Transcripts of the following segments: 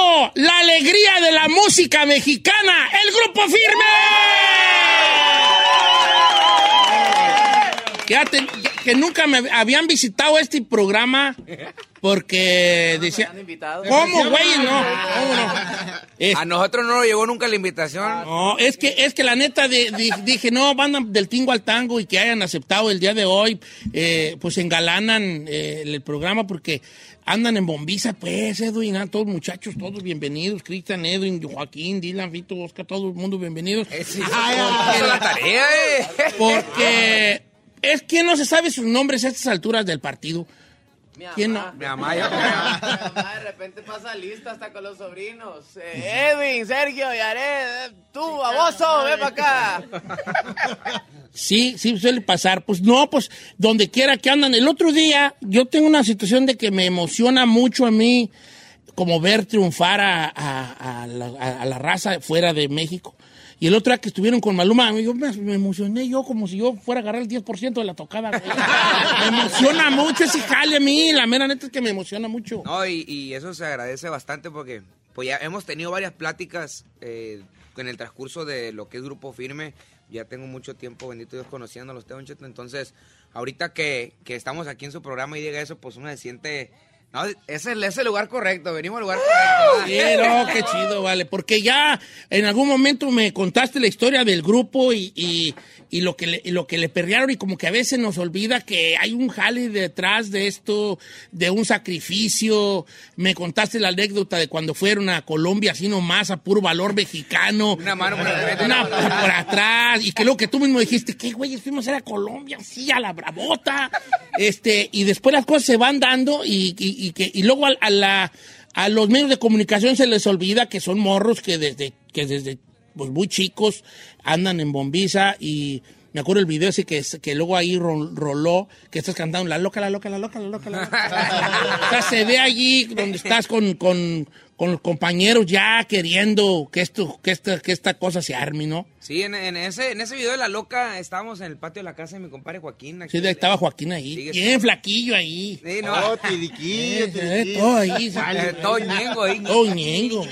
Vivo, la alegría de la música mexicana, el grupo firme. Ya te- que nunca me habían visitado este programa porque decía, ¿cómo, güey? No, ¿cómo no? Es- A nosotros no nos llegó nunca la invitación. no, es que, es que la neta de- dije, no, van del tingo al tango y que hayan aceptado el día de hoy, eh, pues engalanan eh, el programa porque andan en bombiza, pues, Edwin, ah, todos muchachos, todos bienvenidos, Cristian, Edwin, Joaquín, Dylan, Vito, Oscar, todo el mundo bienvenidos. Eh, sí, hizo la tarea, eh. Porque es que no se sabe sus nombres a estas alturas del partido. ¿Quién no? Mi mamá, yo de repente pasa lista hasta con los sobrinos. Eh, Edwin, Sergio, Yared, eh, tú, baboso, ven para acá. Sí, sí, suele pasar. Pues no, pues donde quiera que andan. El otro día yo tengo una situación de que me emociona mucho a mí como ver triunfar a, a- a la, a- a la raza fuera de México. Y el otro día que estuvieron con Maluma, yo me, emocioné yo como si yo fuera a agarrar el 10% de la tocada. me emociona mucho ese jale a mí. La mera neta es que me emociona mucho. No, y, eso se agradece bastante porque pues ya hemos tenido varias pláticas eh, en el transcurso de lo que es Grupo Firme. Ya tengo mucho tiempo, bendito Dios, conociéndolos, Don Cheto. Entonces, ahorita que, que estamos aquí en su programa y diga eso, pues uno se siente... No, es el, es el lugar correcto, venimos al lugar correcto. Sí, no, qué chido, vale. Porque ya en algún momento me contaste la historia del grupo y, y- y lo, que le, y lo que le perrearon y como que a veces nos olvida que hay un jale detrás de esto, de un sacrificio. Me contaste la anécdota de cuando fueron a Colombia así nomás a puro valor mexicano. Una mano por enfrente, Una por atrás. Y que luego que tú mismo dijiste, ¿qué güey? Fuimos a ir a Colombia, sí, a la bravota. Este, y después las cosas se van dando y, y- que, y luego a, a la, a los medios de comunicación se les olvida que son morros que desde, que desde pues, muy chicos andan en bombiza y me acuerdo el video ese que, que luego ahí ro- roló, que estás cantando la loca, la loca, la loca, la loca, la loca. o sea, se ve allí donde estás con, con, con los compañeros ya queriendo que esto, que esta, que esta cosa se arme, ¿no? Sí, en, en ese, en ese video de La Loca estábamos en el patio de la casa de mi compadre Joaquín. aquí. Sí, estaba Joaquín ahí. Sigue Bien flaquillo ahí. Sí, no. Oh, tiriquillo, Eh, tiriquillo. todo ahí. Eh, todo ñengo ahí. Todo ñengo.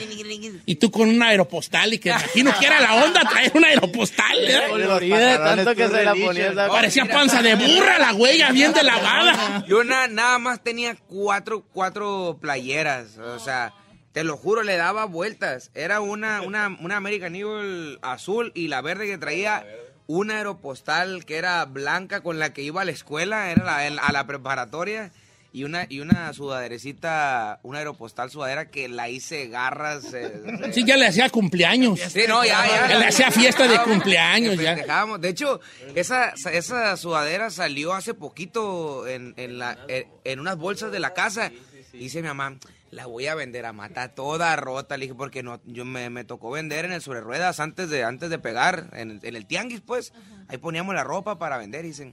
Y tú con un aeropostal y que imagino que era la onda traer un aeropostal. ¿eh? Tanto que se la ponía. esa- Parecía panza de burra la huella, bien de lavada. Yo na- nada más tenía cuatro, cuatro playeras, o sea, te lo juro, le daba vueltas. Era una, una, una American Eagle azul y la verde que traía una aeropostal que era blanca con la que iba a la escuela, era la- el- a la preparatoria. Y una, y una sudaderecita, una aeropostal sudadera que la hice garras. eh, Sí, ya le hacía cumpleaños. Sí, no, ya, ya. Ya le hacía fiesta de cumpleaños, ya. De hecho, esa, esa sudadera salió hace poquito en, en, la, en, en unas bolsas de la casa. Y dice mi mamá, la voy a vender a mata toda rota. Le dije, porque no, yo me, me tocó vender en el sobre ruedas antes de, antes de pegar, en, el- en el tianguis, pues. Ahí poníamos la ropa para vender. Y dicen,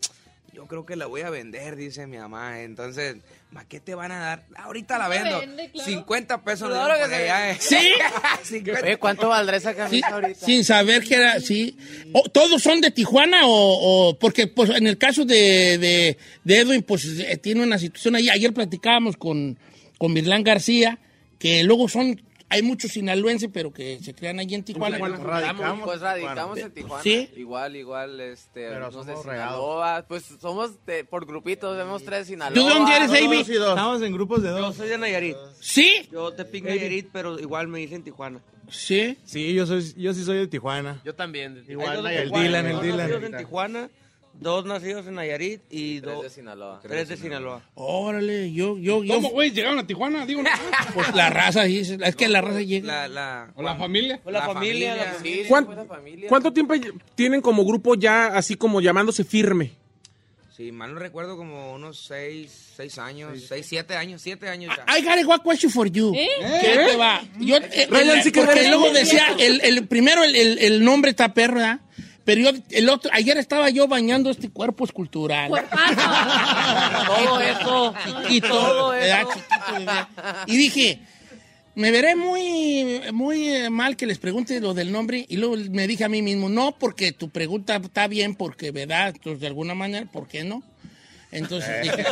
yo creo que la voy a vender, dice mi mamá. Entonces, ¿ma qué te van a dar? Ahorita la vendo. 50 pesos. Claro que eh. ¿Sí? 50. Oye, ¿cuánto valdrá esa Sí, camisa ahorita? sin saber que era, sí. O- ¿Todos son de Tijuana o, o- porque pues en el caso de, de, de Edwin, pues eh, tiene una situación ahí. Ayer platicábamos con, con Mirlán García, que luego son, hay muchos sinaloenses, pero que se crean allí en Tijuana. Radicamos. Pues radicamos en Tijuana. ¿Sí? Igual, igual, este, Pero de somos Sinaloa. Pues somos de- por grupitos, vemos tres de Sinaloa. ¿Tú de dónde eres, Dos David? y dos. Estamos en grupos de Yo dos. soy de Nayarit. ¿Sí? Yo te pico Nayarit, pero igual me dicen Tijuana. Sí. Sí, yo, soy, yo sí soy de Tijuana. Yo también. Igual de Nayarit. El Tijuana, Dylan, el Dylan. nacidos en Tijuana, dos nacidos en Nayarit y Tres dos de Sinaloa. tres de Sinaloa. Órale, yo, yo, yo. ¿Cómo, güey? ¿Llegaron a Tijuana? Digo, no. Pues la raza, sí, es que la raza llega. La, la, ¿O la familia? Pues la, La familia, familia. la Sí, familia. sí, ¿Cuán- fue la familia. ¿Cuánto tiempo tienen como grupo ya así como llamándose firme? Sí, mal no recuerdo como unos seis, seis años, seis, siete años, siete años ya. I got a one question for you. ¿Qué te va? Yo, eh, Ryan, el- sí que porque luego decía, el, el primero el, el- el nombre está perro, ¿verdad? Pero yo, el otro, ayer estaba yo bañando este cuerpo escultural. Todo eso. Chiquito, Todo eso. Y dije, me veré muy, muy eh, mal que les pregunte lo del nombre. Y luego me dije a mí mismo, no, porque tu pregunta está bien, porque, ¿verdad? Entonces, de alguna manera, ¿por qué no? Entonces dije,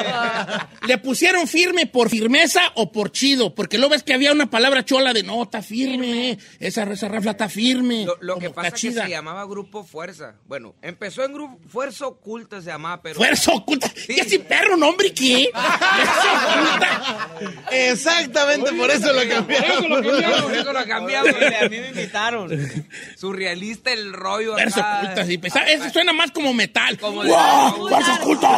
¿le pusieron firme por firmeza o por chido? Porque luego ves que había una palabra chola de no, está firme, esa, esa rafla está firme. Lo, lo que pasa es que se llamaba Grupo Fuerza. Bueno, empezó en Grupo Fuerza Oculta se llamaba, pero... Fuerza oculta. ¿Y ese perro nombre qué? Fuerza oculta. Exactamente, por eso lo cambiaron. Por eso lo cambiamos. A mí me invitaron. Surrealista el rollo Fuerza acá. oculta, sí. Pues, eso suena más como metal. Como ¡Wow! ¡Fuerza oculta!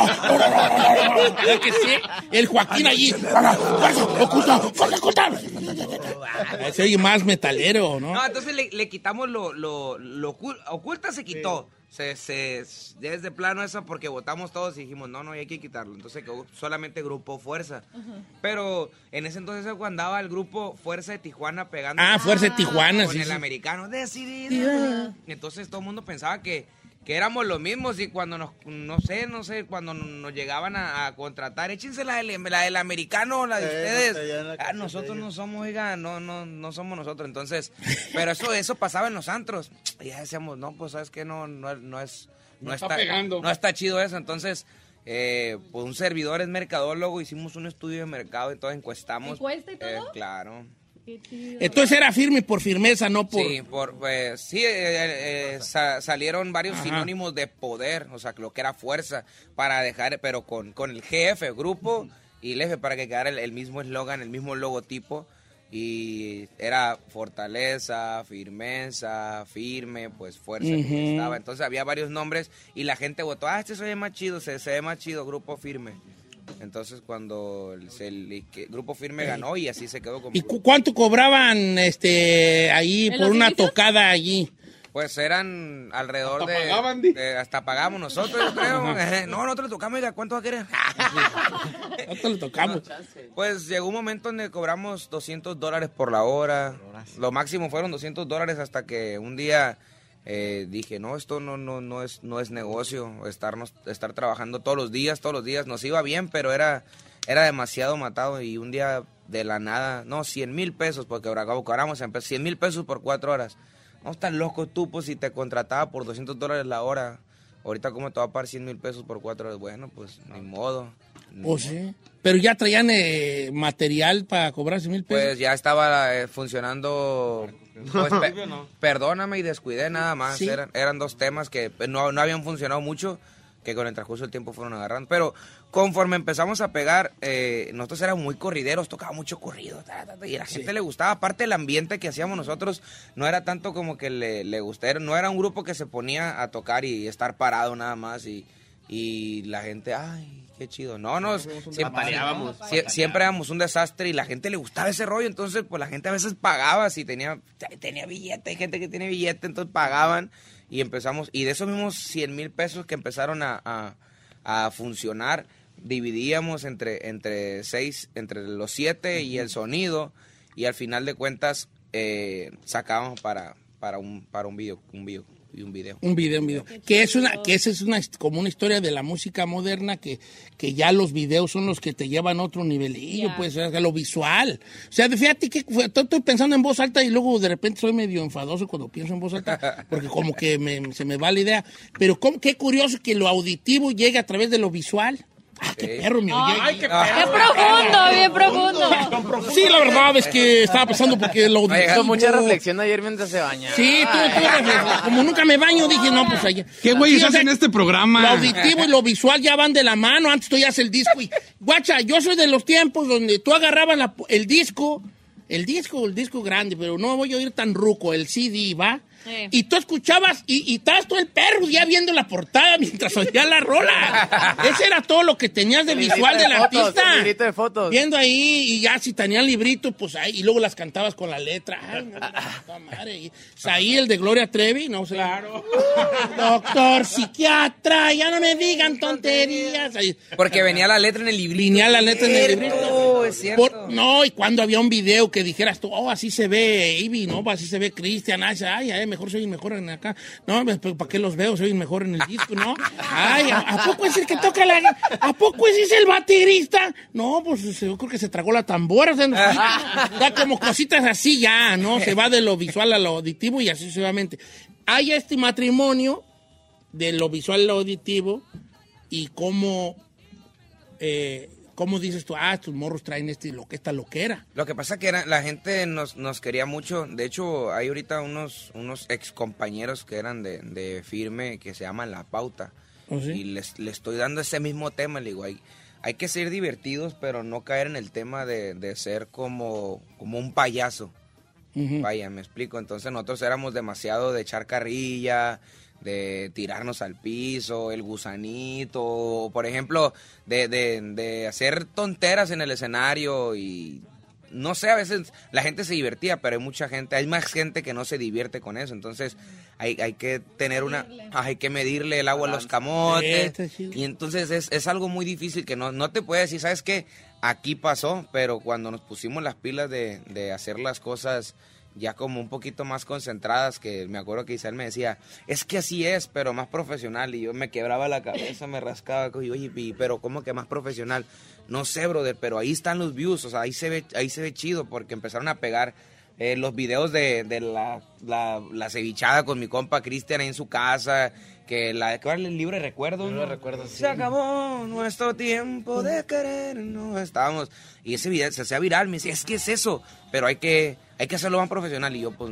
¿Verdad que sí? El Joaquín allí. ¡Fuerza oculta! ¡Fuerza oculta! Se oye más metalero, ¿no? No, entonces le, le quitamos lo, lo, lo ocul- oculta, se quitó. Se, se, desde plano eso porque votamos todos y dijimos, no, no, hay que quitarlo. Entonces quedó solamente Grupo Fuerza. Pero en ese entonces cuando andaba el Grupo Fuerza de Tijuana pegando. Ah, Fuerza de Tijuana, Con sí, el sí. americano decidido. Entonces todo el mundo pensaba que, que éramos los mismos y cuando nos, no sé, no sé, cuando nos llegaban a, a contratar, échense la del, la del americano, la de Eh, no ustedes. la Ah, nosotros de no somos, oiga, no, no, no somos nosotros. Entonces, pero eso, eso pasaba en los antros. Y ya decíamos, no, pues sabes que no, no, no es, no, No está pegando. no está chido eso. Entonces, eh, pues un servidor es mercadólogo, hicimos un estudio de mercado y todo, encuestamos. ¿Encuesta y todo? Eh, claro. Entonces era firme por firmeza, no por... Sí, por, pues, sí eh, eh, eh, sa- salieron varios Ajá. sinónimos de poder, o sea, lo que era fuerza, para dejar, pero con, con el GF, grupo, y el F para que quedara el, el mismo eslogan, el mismo logotipo, y era fortaleza, firmeza, firme, pues fuerza que estaba. Entonces había varios nombres y la gente votó, ah, este se ve más chido, se, se ve más chido, grupo firme. Entonces cuando el, Grupo Firme ganó y así se quedó como... ¿Y cu- cuánto cobraban este ahí ¿En por una inicios? tocada allí? Pues eran alrededor Hasta de, pagaban, di. de- Hasta pagamos nosotros, yo creo. Eh, no, nosotros le tocamos, oiga, ¿cuánto va a querer? ¿Cuánto le tocamos? pues llegó un momento donde cobramos 200 dólares por la hora. Lo máximo fueron 200 dólares hasta que un día eh, dije, no, esto no, no, no, es, no es negocio. Estarnos, estar trabajando todos los días, todos los días. Nos iba bien, pero era, era demasiado matado. Y un día de la nada, no, 100 mil pesos, porque ahora cobramos 100 mil pesos por cuatro horas. No estás loco tú, pues si te contrataba por 200 dólares la hora. Ahorita, ¿cómo te va a pagar 100 mil pesos por cuatro horas? Bueno, pues ni modo. ¿O sí? Pero ya traían eh, material para cobrarse mil pesos. Pues ya estaba eh, funcionando. pues, pe- perdóname y descuidé nada más. Sí. Eran, eran dos temas que no, no habían funcionado mucho, que con el transcurso del tiempo fueron agarrando. Pero conforme empezamos a pegar, eh, nosotros éramos muy corrideros, tocaba mucho corrido. ta, ta, ta, y a la gente le gustaba. Aparte, el ambiente que hacíamos nosotros no era tanto como que le, le gustara. No era un grupo que se ponía a tocar y estar parado nada más. Y, y la gente, ay. Qué chido. No, no, siempre, Bataleábamos. sie- siempre éramos un desastre y la gente le gustaba ese rollo, entonces pues la gente a veces pagaba si tenía, tenía billete, hay gente que tiene billete, entonces pagaban y empezamos, y de esos mismos 100 mil pesos que empezaron a, a- a funcionar, dividíamos entre, entre seis, entre los siete y el sonido, y al final de cuentas eh, sacábamos para, para un, para un video, un video, y un video. Un video, un video. Que es una, que esa es una como una historia de la música moderna que, que ya los videos son los que te llevan a otro nivelillo, Ya. pues, lo visual. O sea, fíjate que estoy pensando en voz alta y luego de repente soy medio enfadoso cuando pienso en voz alta, porque como que me- se me va la idea. Pero cómo- qué curioso que lo auditivo llegue a través de lo visual. Qué perro oye. Ay, qué Ah. Qué profundo, bien profundo. Sí, la verdad es que estaba pensando porque lo Hizo mucha reflexión ayer mientras se bañaba. Sí, tú, tú reflexión. Como nunca me baño, dije, no, pues allá. ¿Qué güeyes hacen este programa? Lo auditivo y lo visual ya van de la mano. Antes tú ya haces el disco y... Guacha, yo soy de los tiempos donde tú agarrabas la- el disco, el disco, el disco grande, pero no voy a oír tan ruco, el CD, ¿va? Sí. Y tú escuchabas y, y estabas todo el perro ya viendo la portada mientras oía la rola. Ese era todo lo que tenías de visual del artista. un librito de fotos. Viendo ahí y ya si tenían librito, pues ahí, y luego las cantabas con la letra. Ay, no, madre. Y Ahí el de Gloria Trevi, no sé. Claro. Doctor, psiquiatra, ya no me digan tonterías. Ahí. Porque venía la letra en el librito. Venía la letra en el librito. es cierto. Por- no, y cuando había un video que dijeras tú, oh, así se ve Ivy, ¿no? Así se ve Cristian, ay, ay, ay, mejor soy mejor en acá. No, pues, ¿para qué los veo? Soy mejor en el disco, ¿no? Ay, ¿a, poco es el que toca la... ¿A poco ese es el baterista? No, pues yo creo que se tragó la tambora. O sea, no, da como cositas así ya, ¿no? Se va de lo visual a lo auditivo y así sucesivamente. Hay este matrimonio de lo visual a lo auditivo y cómo... Eh, ¿Cómo dices tú? Ah, estos morros traen este, lo que esta loquera. Lo que pasa que era, la gente nos, nos quería mucho. De hecho, hay ahorita unos, unos ex compañeros que eran de, de firme que se llaman La Pauta. ¿Oh, sí? Y les, les estoy dando ese mismo tema. Le digo, hay, hay que ser divertidos, pero no caer en el tema de, de ser como, como un payaso. Vaya, me explico. Entonces nosotros éramos demasiado de echar carrilla, de tirarnos al piso, el gusanito, por ejemplo, de, de, de hacer tonteras en el escenario y no sé, a veces la gente se divertía, pero hay mucha gente, hay más gente que no se divierte con eso. Entonces hay, hay que tener una, hay que medirle el agua a los camotes. Y entonces es, es algo muy difícil que no, no te puedes decir, ¿sabes qué? Aquí pasó, pero cuando nos pusimos las pilas de, de hacer las cosas ya como un poquito más concentradas, que me acuerdo que Isabel me decía, es que así es, pero más profesional. Y yo me quebraba la cabeza, me rascaba, y oye, y- pero ¿cómo que más profesional? No sé, brother, pero ahí están los views, o sea, ahí se ve, ahí se ve chido, porque empezaron a pegar eh, los videos de, de la, la, la cevichada con mi compa Cristian en su casa, que la que el libro de recuerdos. Libro de ¿no? recuerdos, sí. Se acabó nuestro tiempo de querer, no estábamos. Y ese video se hacía viral, me decía, es que es eso, pero hay que, hay que hacerlo más profesional. Y yo, pues,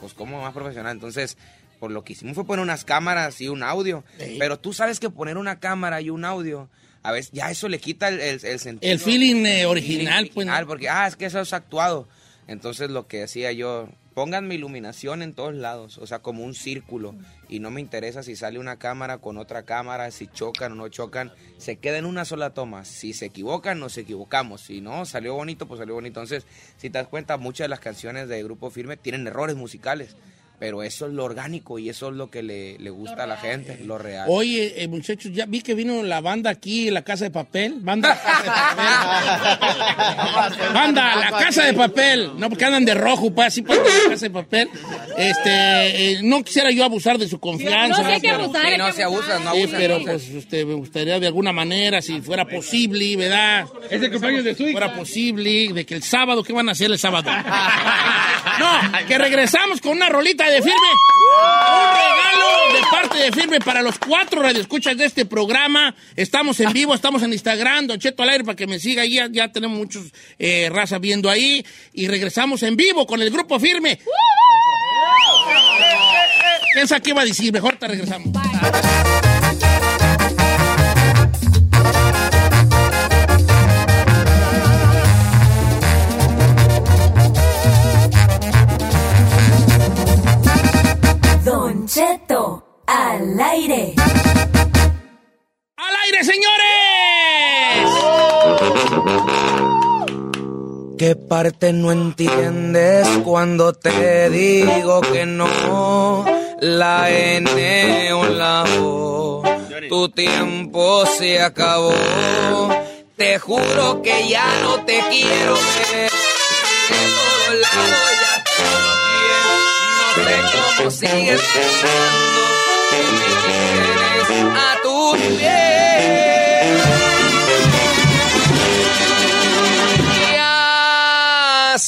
pues ¿cómo más profesional? Entonces, por lo que hicimos fue poner unas cámaras y un audio. Sí. Pero tú sabes que poner una cámara y un audio, a veces ya eso le quita el, el, el sentido. El feeling eh, El original, pues. ¿no? porque, ah, es que eso es actuado. Entonces lo que decía yo, pónganme iluminación en todos lados, o sea, como un círculo. Y no me interesa si sale una cámara con otra cámara, si chocan o no chocan, se queda en una sola toma. Si se equivocan, nos equivocamos. Si no, salió bonito, pues salió bonito. Entonces, si te das cuenta, muchas de las canciones de Grupo Firme tienen errores musicales. Pero eso es lo orgánico y eso es lo que le, le gusta a la gente, lo real. Oye, eh, muchachos, ya vi que vino la banda aquí, la Casa de Papel. Banda La Casa de Papel. banda La Casa de Papel. No, porque andan de rojo, pues, así pues, La Casa de Papel. Este, eh, no quisiera yo abusar de su confianza. No, sí hay que pero- abusar, Sí, no que se abusan, no Sí, abusan. pero pues este, me gustaría de alguna manera, si fuera posible, ¿verdad? Es el cumpleaños de su hija. fuera posible, de que el sábado, ¿qué van a hacer el sábado? no, que regresamos con una rolita de firme. Un regalo de parte de firme para los cuatro radioescuchas de este programa. Estamos en vivo, estamos en Instagram, Don Cheto al aire para que me siga ahí. Ya, ya tenemos muchos eh, raza viendo ahí. Y regresamos en vivo con el grupo firme. ¿Quién sabe qué iba a decir? Mejor te regresamos. Parte no entiendes cuando te digo que no? La N o la O. Tu tiempo se acabó. Te juro que ya no te quiero ver. De todos lados ya te bloqueé. No sé cómo sigues pensando que me tienes a tu pies.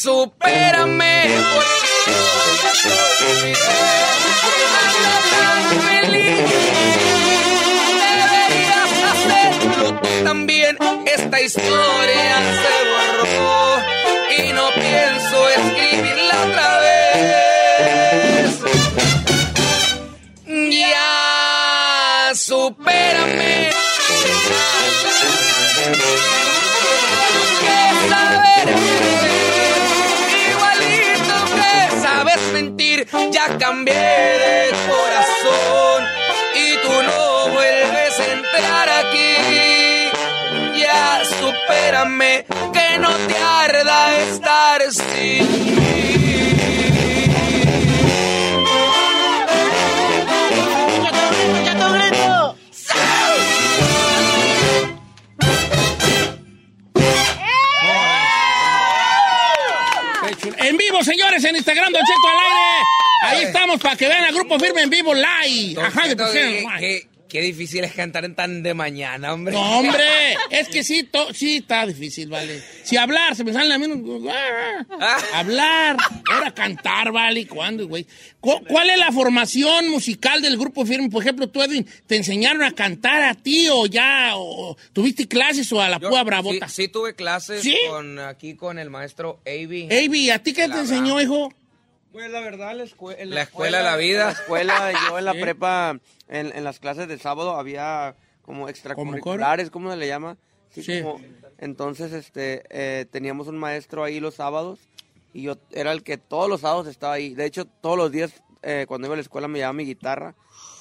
Supérame. Deberías hacerlo también. historia se borró y no pienso escribirla otra vez. Ya, supérame. Ya cambié de corazón y tú no vuelves a entrar aquí. Ya supérame, que no te arda estar sin Qué señores, en Instagram, Don Cheto al aire. Ahí estamos para que vean al grupo firme en vivo live. Ajá, de pusieron, qué- difícil es cantar en tan de mañana, hombre. No, hombre, es que sí, to- sí está difícil, vale. Si hablar, se me sale a mí. Hablar, ahora cantar, vale. ¿Cuándo, güey? ¿Cu- ¿Cuál es la formación musical del grupo firme? Por ejemplo, tú, Edwin, ¿te enseñaron a cantar a ti o ya? O, ¿Tuviste clases o a la Yo púa bravota? Sí, sí tuve clases ¿Sí? con, aquí con el maestro Avi. Avi, ¿a ti qué te La enseñó, hijo? Pues la verdad, la, escue- en La escuela de la vida. La escuela, yo en la Sí. prepa, en, en las clases de sábado había como extracurriculares, ¿cómo se le llama? Sí. como- entonces, este, eh, teníamos un maestro ahí los sábados y yo era el que todos los sábados estaba ahí. De hecho, todos los días eh, cuando iba a la escuela me llevaba mi guitarra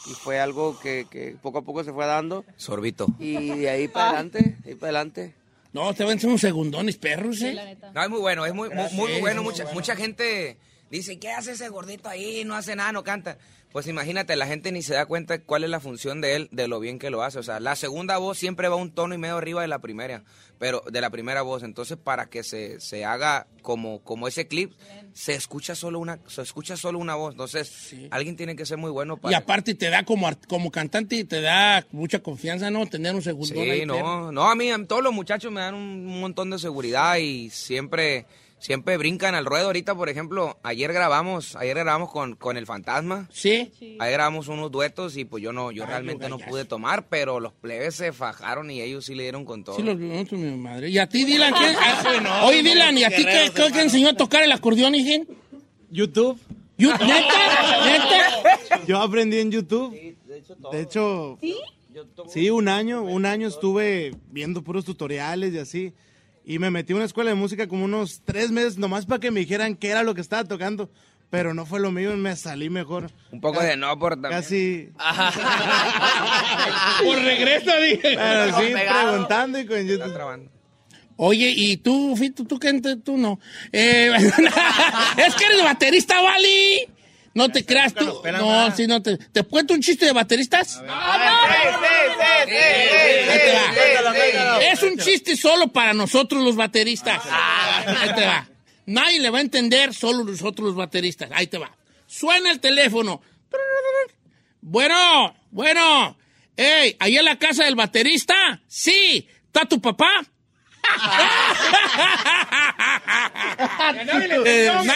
y fue algo que, que poco a poco se fue dando. Sorbito. Y de ahí para adelante, de ahí para adelante. No, te van a hacer unos segundones, perros, ¿eh? No, es muy bueno, es muy, muy, muy Sí, bueno. muy Mucha, bueno. mucha gente dice, ¿qué hace ese gordito ahí? No hace nada, no canta. Pues imagínate, la gente ni se da cuenta cuál es la función de él, de lo bien que lo hace. O sea, la segunda voz siempre va un tono y medio arriba de la primera, pero de la primera voz. Entonces, para que se, se haga como, como ese clip, se escucha solo una, se escucha solo una voz. Entonces, alguien tiene que ser muy bueno Y para. aparte te da como, como cantante, te da mucha confianza, ¿no? Tener un segundo. Sí, no, no, a mí, a todos los muchachos me dan un montón de seguridad y siempre, siempre brincan al ruedo. Ahorita, por ejemplo, ayer grabamos, ayer grabamos con, con el fantasma. Sí. Ayer grabamos unos duetos y pues yo no, yo realmente no pude tomar, pero los plebes se fajaron y ellos sí le dieron con todo. Sí, los nosotros, mi madre. ¿Y a ti, Dylan, qué? Sí, no, Oye, Dylan, ¿y a ti qué, qué, enseñó a tocar el acordeón, hijín? YouTube. ¿Neta? Yo aprendí en YouTube. De hecho, ¿Sí? un año, un año estuve viendo puros tutoriales y así. Y me metí a una escuela de música como unos tres meses, nomás para que me dijeran qué era lo que estaba tocando. Pero no fue lo mío, me salí mejor. Un poco de no por también. Casi. Por regreso, dije. Pero sí, Pegado. preguntando y con YouTube. Oye, ¿y tú, Fito, tú qué? Tú no. Eh, es que eres baterista, Vali. No te creas tú. No, si no te. ¿Te cuento un chiste de bateristas? Ahí te va. Es un chiste solo para nosotros los bateristas. Ahí te va. Nadie le va a entender, solo nosotros los bateristas. Ahí te va. Suena el teléfono. Bueno, bueno. Ey, ¿ahí en la casa del baterista? Sí. ¿Está tu papá? Eh, na-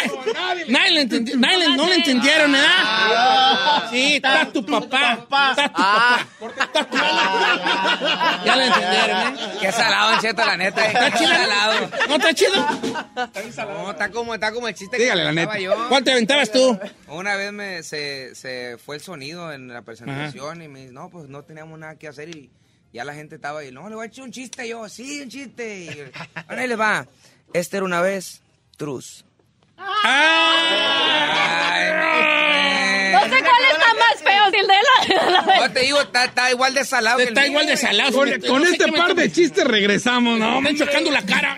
nadie le entendi- nadie le- no le entendieron, ¿verdad? Sí, está tu papá. Está tu papá. Está tu papá. Ya le entendieron, ¿eh? Qué salado, Don Cheto, la neta. ¿Está chido? salado. ¿No está chido? No, está como, está como el chiste Dígale que la neta. yo. ¿Cuál te aventabas tú? Una vez me, se, se fue el sonido en la presentación y me dice, no, pues no teníamos nada que hacer y ya la gente estaba ahí, no, le voy a echar un chiste Y yo, sí, un chiste. Y, ahora ahí les va. Este era una vez, Truz. No sé cuál está más feo, si el de la... No, te digo, está, está igual de salado. que el Está mío, igual de salado. Con, este me par de chistes regresamos, ¿no? Me están chocando la cara.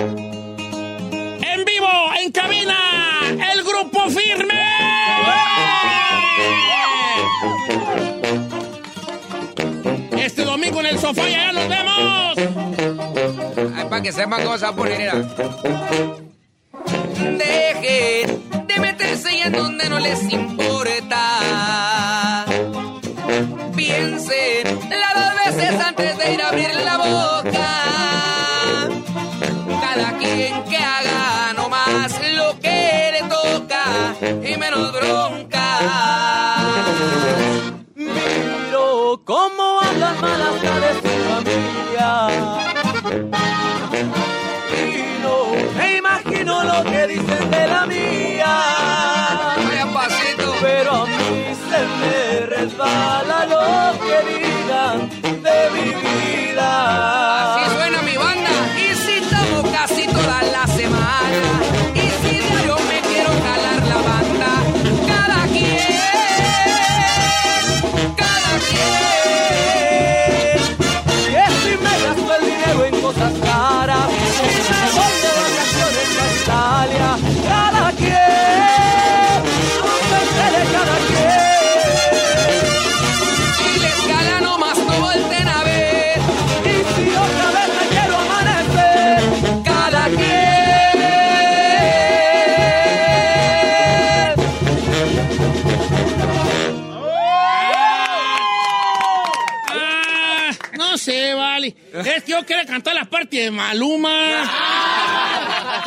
En vivo, en cabina, el grupo firme. Este domingo en el sofá ya nos vemos. para que sepan poner, era. Dejen de meterse en donde no les importa. Me imagino lo que dicen de la mía. Vaya pasito. Pero a mí se me resbala lo que digan yo quiero cantar la parte de Maluma.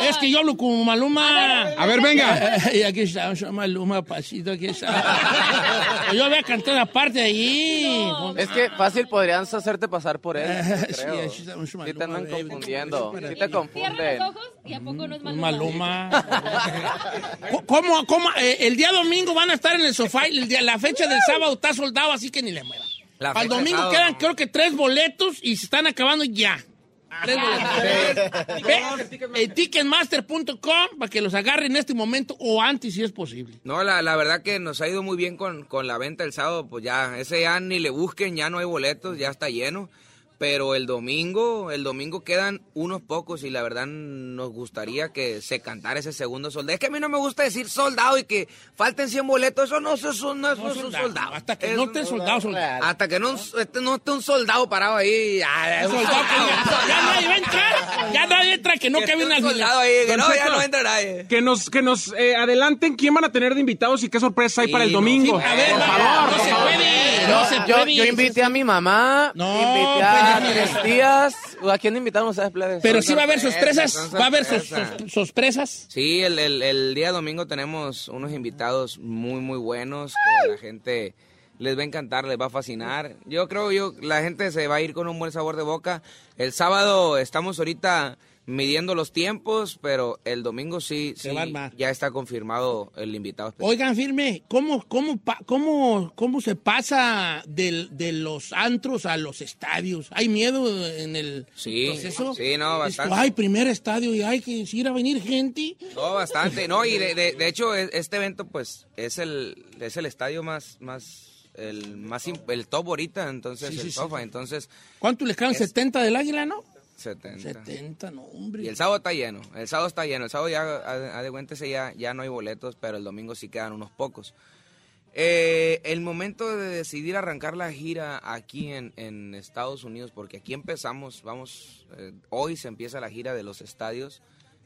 Es que yo hablo como Maluma. A ver, venga. Y aquí está, soy Maluma, pasito, aquí está. Yo voy a cantar la parte de allí. Es que fácil podrían hacerte pasar por él. Sí, creo. Sí Maluma, te andan baby. confundiendo. Sí te Cierra los ojos y a poco no es Maluma. Maluma. ¿Cómo, cómo? Eh, el día domingo van a estar en el sofá y el día- la fecha del sábado está soldado, así que ni le muevan. La Al fecha domingo sábado. quedan creo que tres boletos y se están acabando ya. Tres boletos. Ve, eh, Ticketmaster.com para que los agarren en este momento o antes si es posible. No, la, la verdad que nos ha ido muy bien con, con la venta el sábado, pues ya, ese ya ni le busquen, ya no hay boletos, ya está lleno. Pero el domingo, el domingo quedan unos pocos y la verdad nos gustaría que se cantara ese segundo soldado. Es que a mí no me gusta decir soldado y que falten 100 boletos, eso no, eso, eso no, eso es un soldado, soldado. hasta que Es no un esté soldado, soldado. Hasta que no, este, no esté un soldado parado ahí. ya, es Un un soldado que soldado. ya, ya nadie va a entrar. Ya nadie entra que no Que cabe una un soldado ahí, que no, ya no entra nadie. Que nos, que nos eh, adelanten quién van a tener de invitados y qué sorpresa hay Sí, para el domingo. A ver, por no, favor. no se puede. No se Yo, puede. yo invité a mi mamá, No, invité a tres tías. ¿A quién ustedes, plebes? Pero Son sí va a haber sorpresas, Va a haber sorpresas. Sí, el, el- el día domingo tenemos unos invitados muy, muy buenos que la gente les va a encantar, les va a fascinar. Yo creo yo la gente se va a ir con un buen sabor de boca. El sábado estamos ahorita midiendo los tiempos, pero el domingo sí, sí ya está confirmado el invitado. especial. Oigan, firme, ¿cómo, cómo, cómo, cómo se pasa del- de los antros a los estadios? ¿Hay miedo en el Sí, proceso? sí, no, bastante. Ay, primer estadio y hay que ir a venir gente. No, bastante. No, y de, de- de hecho e- este evento pues es el es el estadio más más el más el top ahorita, entonces Sí, el sí, entonces ¿Cuánto les quedan? Es- ¿70 del águila, no? 70. 70, no, hombre. Y el sábado está lleno, el sábado está lleno, el sábado ya, a, a de cuéntese, ya, ya no hay boletos, pero el domingo sí quedan unos pocos. Eh, el momento de decidir arrancar la gira aquí en, en Estados Unidos, porque aquí empezamos, vamos, eh, hoy se empieza la gira de los estadios,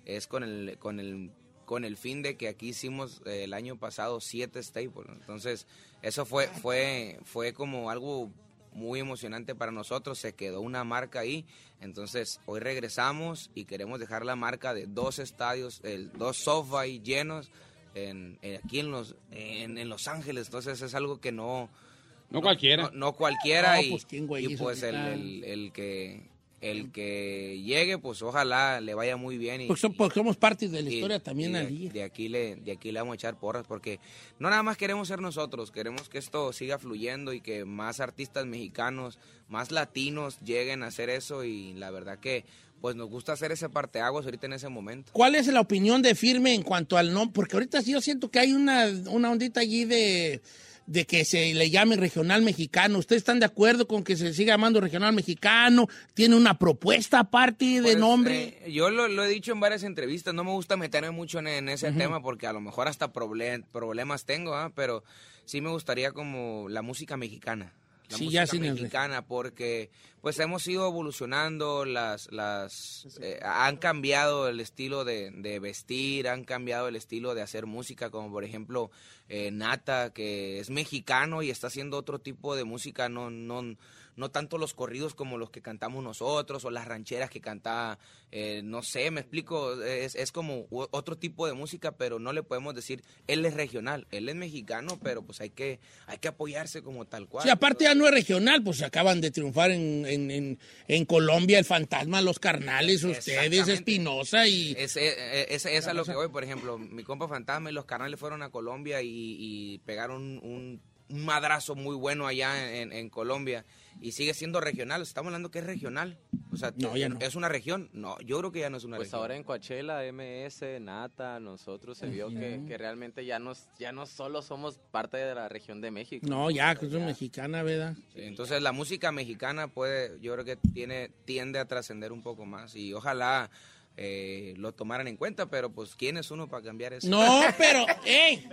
es con el, con el con el fin de que aquí hicimos eh, el año pasado siete staples. Entonces, eso fue, fue, fue como algo muy emocionante para nosotros, se quedó una marca ahí, entonces hoy regresamos y queremos dejar la marca de dos estadios, el, dos SoFi llenos en, en- aquí en los, en, en Los Ángeles, entonces es algo que no... No cualquiera. No, no cualquiera No, y, pues, ¿quién, güey, y pues el- el que... El que llegue, pues ojalá le vaya muy bien. Y, Porque, so- porque somos parte de la y- historia también de, allí. de aquí le de aquí le vamos a echar porras porque no nada más queremos ser nosotros queremos que esto siga fluyendo y que más artistas mexicanos más latinos lleguen a hacer eso y la verdad que pues nos gusta hacer ese parteaguas ahorita en ese momento ¿Cuál es la opinión de Firme en cuanto al nombre? Porque ahorita sí yo siento que hay una, una ondita allí de, de que se le llame regional mexicano. ¿Ustedes están de acuerdo con que se siga llamando regional mexicano? ¿Tiene una propuesta aparte de Pues, nombre? eh, yo lo, lo he dicho en varias entrevistas, no me gusta meterme mucho en, en ese tema porque a lo mejor hasta proble- problemas tengo, ¿ah? pero sí me gustaría como la música mexicana. La Sí, música ya mexicana porque pues hemos ido evolucionando, las, las eh, han cambiado el estilo de, de vestir, han cambiado el estilo de hacer música, como por ejemplo eh, Nata, que es mexicano y está haciendo otro tipo de música, no, no, no tanto los corridos como los que cantamos nosotros o las rancheras que canta, eh, no sé, me explico, es, es como otro tipo de música, pero no le podemos decir, él es regional, él es mexicano, pero pues hay que, hay que apoyarse como tal cual. Sí, aparte ya no es regional, pues acaban de triunfar en, en, en- en Colombia el fantasma, los carnales, ustedes. Espinosa y... Es, es, es- es a lo que voy, por ejemplo, mi compa Fantasma y los carnales fueron a Colombia y, y pegaron un, un madrazo muy bueno allá en, en Colombia y sigue siendo regional, estamos hablando que es regional, o sea, No, ya no. es una región, no, yo creo que ya no es una Pues región. ahora en Coachella, MS, Nata, nosotros se vio que, que realmente ya no, ya no solo somos parte de la región de México. No, ya, que es mexicana, ¿verdad? Sí, entonces la música mexicana puede, yo creo que tiene, tiende a trascender un poco más y ojalá eh, lo tomaran en cuenta, pero pues quién es uno para cambiar eso. No, pero, ey,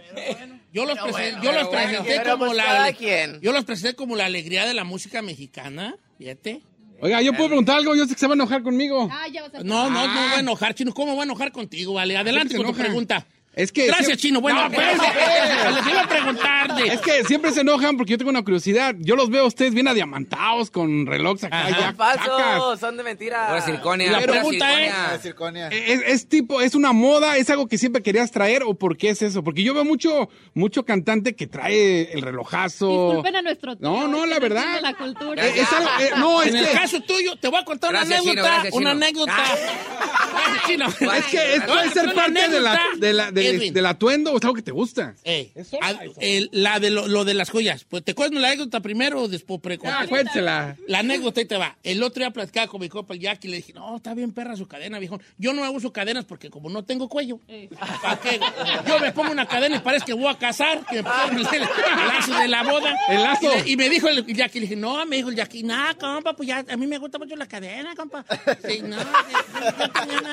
yo los, Pero presen- bueno, yo los pero bueno, presenté como la, quien. yo los presenté como la alegría de la música mexicana, fíjate. Oiga, yo puedo preguntar algo, yo sé que se va a enojar conmigo. Ah, ya vas a No, no, no voy a enojar, Chino. ¿Cómo voy a enojar contigo? Vale, adelante con tu pregunta. Es que Gracias, siempre- Chino. Bueno, No, espérate. les iba a preguntar de... Es que siempre se enojan porque yo tengo una curiosidad. Yo los veo a ustedes bien adiamantados con relojes acá. ya Son de mentira. Pura circonia, La pura pregunta circonia. es- Circonia. ¿Es, es tipo, es una moda, es algo que siempre querías traer o por qué es eso? Porque yo veo mucho, mucho cantante que trae el relojazo. Disculpen a nuestro tío. No, no, la verdad. La cultura. Es algo- eh, no, es en el que- caso tuyo, te voy a contar Gracias, una Chino, anécdota. gracias, una Chino. anécdota. Chino. Es que es, puede ser parte de la, anécdota, de la, de- Edwin. del atuendo o es algo que te gusta. Ey, a- el- la de lo, lo de las joyas. Pues te cuento la anécdota primero o después pre- Ah, cuéntela. La anécdota ahí te va. El otro día platicaba con mi copa el Jack y le dije, no, está bien perra su cadena, viejo. Yo no uso cadenas porque como no tengo cuello. ¿Para qué? Yo me pongo una cadena y parece que voy a casar, que me pongo el, el lazo de la boda. El lazo. Y, y me dijo el Jackie, le dije, no, me dijo el Jackie, no, compa, pues ya, a mí me gusta mucho la cadena, compa. Sí, no, yo- yo nada.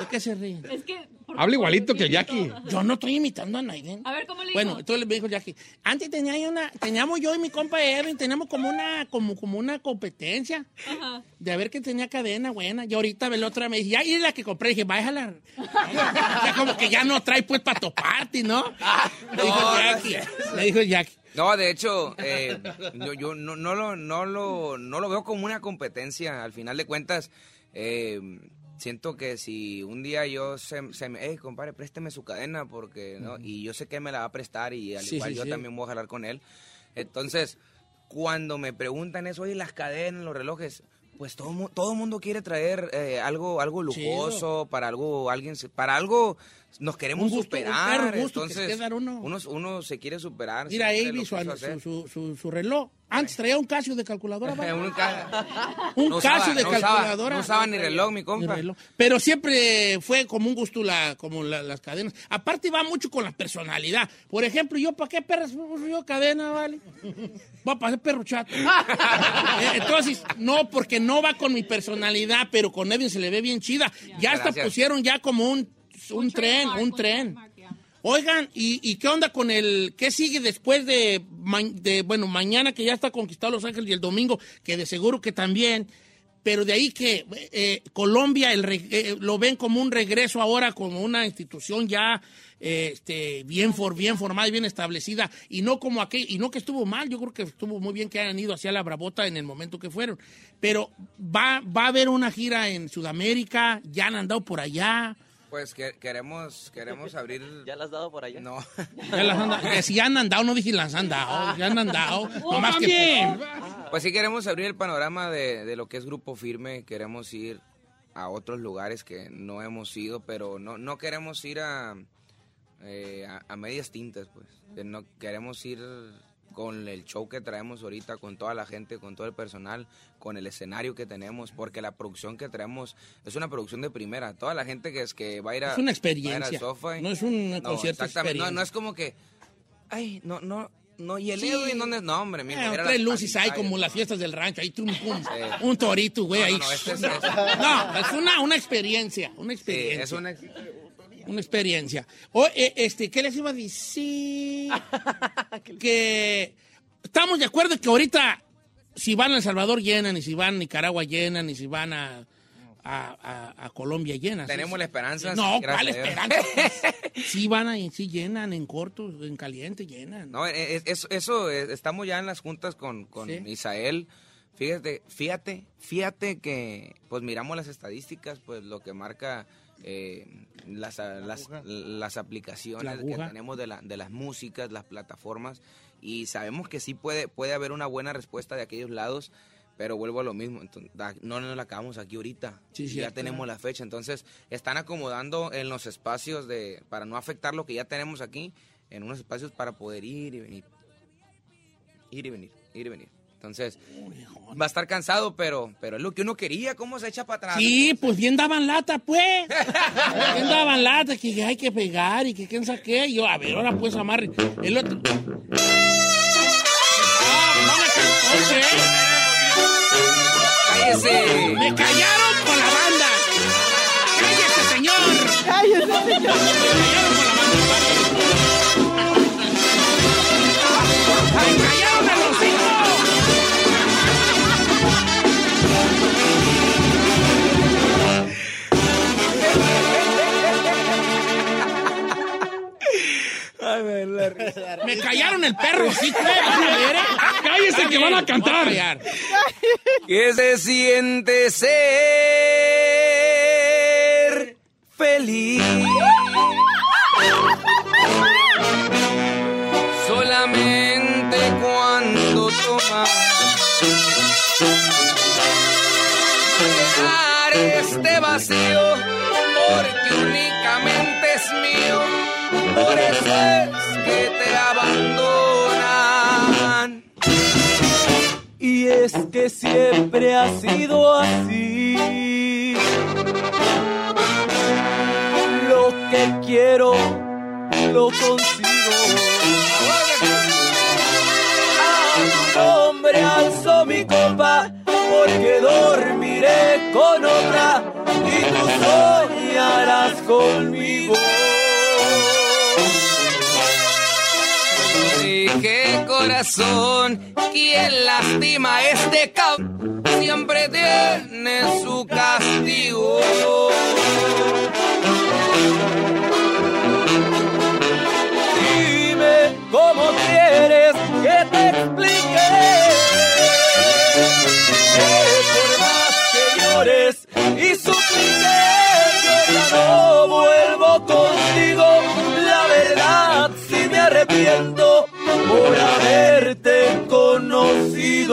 ¿De qué se ríen? Es que. Habla igualito que Jackie. Yo no estoy imitando a Naiden. A ver, ¿cómo le dijo? Bueno, entonces me dijo Jackie, antes tenía yo una, teníamos yo y mi compa Edwin, teníamos como una, como, como una competencia Ajá. de a ver que tenía cadena buena. Y ahorita el otra me dice, ya, y la que compré, dije, bájala. ya como que ya no trae pues para toparte, ¿no? me dijo no, Jackie, me dijo Jackie. No, de hecho, eh, yo, yo no, no, lo, no, lo, no lo veo como una competencia. Al final de cuentas, eh, siento que si un día yo se, se me, hey, compadre, présteme su cadena, porque, ¿no? Y yo sé que me la va a prestar y al Sí, igual sí, yo sí. también voy a jalar con él. Entonces, cuando me preguntan eso, oye, las cadenas, los relojes, pues todo todo mundo quiere traer eh, algo algo lujoso para algo alguien para algo nos queremos Un gusto, un superar perro gusto que se entonces uno. uno uno se quiere superar Mira, Avi, su, su, su, su- reloj. Antes traía un Casio de calculadora. un ca- Un no usaba- Casio de no usaba- calculadora. no usaba ni reloj, mi compa. Reloj. Pero siempre fue como un gusto la, como la- las cadenas. Aparte va mucho con la personalidad. Por ejemplo, yo, ¿para qué perras uso yo cadena, vale? Va a pasar perro chato. Eh, Entonces, no, porque no va con mi personalidad, pero con Edwin se le ve bien chida. Ya hasta pusieron ya como un, un tren, un tren. Oigan, ¿y, y qué onda con el... ¿Qué sigue después de, bueno, mañana que ya está conquistado Los Ángeles y el domingo, que de seguro que también... pero de ahí que eh, Colombia el eh, lo ven como un regreso ahora, como una institución ya eh, este, bien, for, bien formada y bien establecida, y no como aquel, y no que estuvo mal, yo creo que estuvo muy bien que hayan ido hacia la Bravota en el momento que fueron, pero va, va a haber una gira en Sudamérica, ya han andado por allá, Pues que- queremos, queremos abrir... ¿Ya las has dado por allá? No. ya las han dado- que si ya han andado, no dije las han dado, ya han andado, nomás que... también. Pues sí queremos abrir el panorama de, de lo que es Grupo Firme, queremos ir a otros lugares que no hemos ido, pero no, no queremos ir a, eh, a, a medias tintas, pues. No queremos ir con el show que traemos ahorita, con toda la gente, con todo el personal, con el escenario que tenemos, porque la producción que traemos es una producción de primera. Toda la gente que es que va a ir a Es una a experiencia. No es un concierto, exactamente. No, experiencia. no es como que, ay, no, no, no, y el Sí. Edwin, ¿dónde? No, hombre, mira, Eh, tres luces como las fiestas del rancho, ahí tú, un torito, güey, No, ahí. no, no, este es- no, este- no, es una, una experiencia, una Sí, experiencia. es una... Una experiencia. O, eh, este, ¿qué les iba a decir? que estamos de acuerdo que ahorita, si van a El Salvador llenan, y si van a Nicaragua llenan, y si van a, a, a- a Colombia llenan. Tenemos la esperanza. No, ¿cuál esperanza? sí van a, sí llenan, en corto, en caliente llenan. No, eh, eh, eso, eso, estamos ya en las juntas con, con Sí. Isael. Fíjate, fíjate, fíjate que pues miramos las estadísticas, pues lo que marca eh, las, las, las aplicaciones La que tenemos de, la, de las músicas, las plataformas, y sabemos que sí puede, puede haber una buena respuesta de aquellos lados, pero vuelvo a lo mismo, entonces, no nos la acabamos aquí ahorita, Sí, ya cierto. tenemos la fecha, entonces están acomodando en los espacios de para no afectar lo que ya tenemos aquí, en unos espacios para poder ir y venir ir y venir, ir y venir. Entonces, va a estar cansado, pero, pero es lo que uno quería, ¿cómo se echa para atrás? Sí, pues bien daban lata, pues. bien daban lata, que hay que pegar y que quién sabe qué. Y yo, a ver, ahora pues amarre. El otro. Ah, no me cantó, ¿qué? ¡Cállese! ¡Me callaron con la banda! ¡Cállese, señor! ¡Cállese, señor! ¡Me callaron con la banda! Me callaron el perro, sí. Cállese que van a cantar. ¿Qué se siente ser feliz? Solamente cuando tomas llenar este vacío, porque únicamente es mío, por eso es que te abandonan. Y es que siempre ha sido así. Lo que quiero, lo consigo. A tu nombre alzo mi copa, porque dormiré con otra y tú soñarás conmigo. Dije corazón, quien lastima este cab siempre tiene su castigo. Dime cómo quieres que te explique.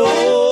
哦。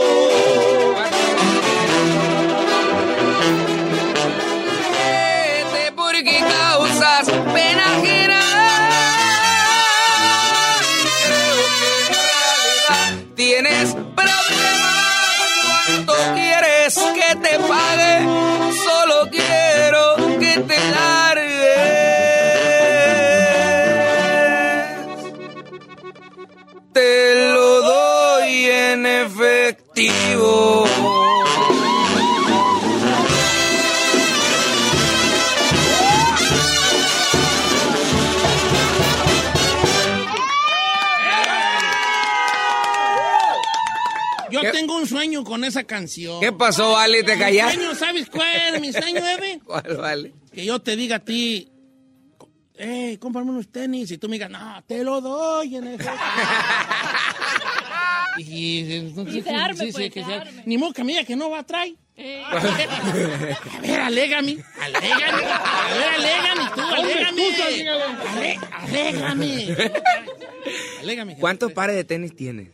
Sueño con esa canción. ¿Qué pasó, Vale? ¿Te Mi callaste? sueño, ¿sabes cuál es mi sueño, Eve? ¿Cuál, Vale? Que yo te diga a ti, hey, cómprame unos tenis. Y tú me digas, no, te lo doy en el Y, entonces, Y se arme, sí, sí, pues, que se se- arme. Ni modo que me diga que no va a traer. Eh. A ver, alégame, alégame, a ver, alégame, tú, alégame, Ale- alégame, alégame. ¿Cuántos pares de tenis tienes?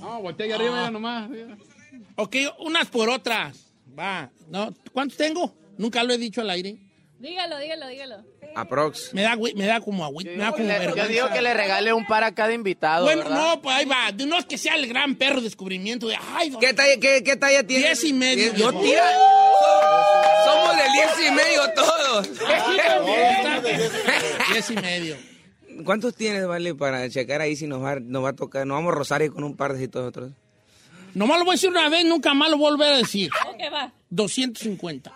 No, voltea ahí arriba ya nomás. Ok, unas por otras, va, no, ¿cuántos tengo? Nunca lo he dicho al aire. Dígalo, dígalo, dígalo. Aprox. Me da, me da como agüita, me da como Le- vergüenza. yo digo que le regale un par a cada invitado. Bueno, ¿verdad? no, pues ahí va. De no es que sea el gran perro descubrimiento de, ay, ¿Qué talla, qué, qué talla tienes? Diez y medio. Yo tira. Somos de diez y medio todos. Diez y medio. ¿Cuántos tienes, Vale, para checar ahí si nos va, nos va a tocar? Nos vamos a Rosario con un par de otros. Nomás lo voy a decir una vez, nunca más lo voy a volver a decir. Ok, va. 250.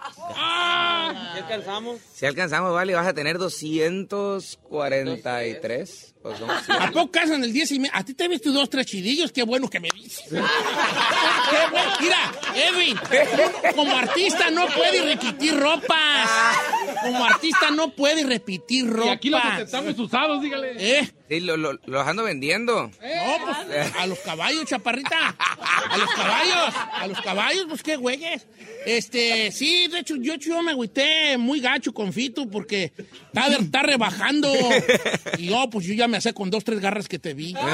¿Qué alcanzamos? Si alcanzamos, Vale, vas a tener 243. Pues son ¿A poco casan el 10 y medio? ¿A ti te he visto dos, tres chidillos? Qué bueno que me dices. Qué bueno. Mira, Edwin, como artista no puede repetir ropas. Como artista no puede repetir ropas. Y aquí los aceptamos usados, dígale. ¿Eh? Sí, lo- lo- los ando vendiendo. No, pues, a los caballos, chaparrita. A los caballos. A los caballos, pues qué güeyes. Este, sí, de hecho, yo, yo me agüité muy gacho con Fito porque está, está rebajando. Y yo, pues yo ya me hacé con dos, tres garras que te vi.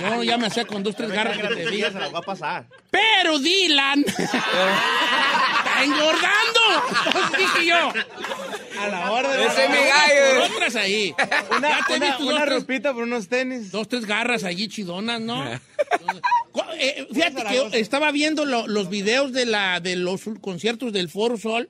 Yo ya me hacé con dos, tres garras que te vi. Se va a pasar. Pero Dylan está engordando. Entonces dije yo. A la hora de Ese es mi gallo. Por otras ahí. Una, Ya te he una, visto dos, una tres- ropita por unos tenis. Dos, tres garras allí chidonas, ¿no? Cu- eh, fíjate que estaba viendo lo- los videos de, la, de los conciertos del Foro Sol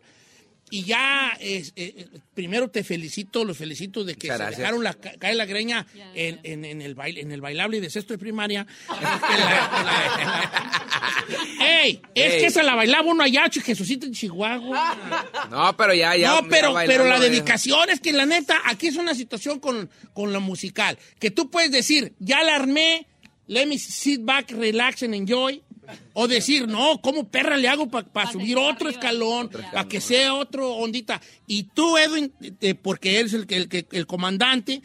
y ya, eh, eh, primero te felicito, los felicito de que se dejaron la, ca- caer la greña en, en- en el baile, en el bailable de sexto de primaria. ¡Ey! Es que esa la bailaba uno allá, Jesucito en Chihuahua. No, pero ya, ya. No, pero, pero la de- dedicación es que la neta, aquí es una situación con, con la musical, que tú puedes decir, ya la armé, let me sit back, relax and enjoy, o decir, no, ¿cómo perra le hago para subir otro escalón, para que sea otro ondita? Y tú, Edwin, eh, porque eres el, que- el, el comandante,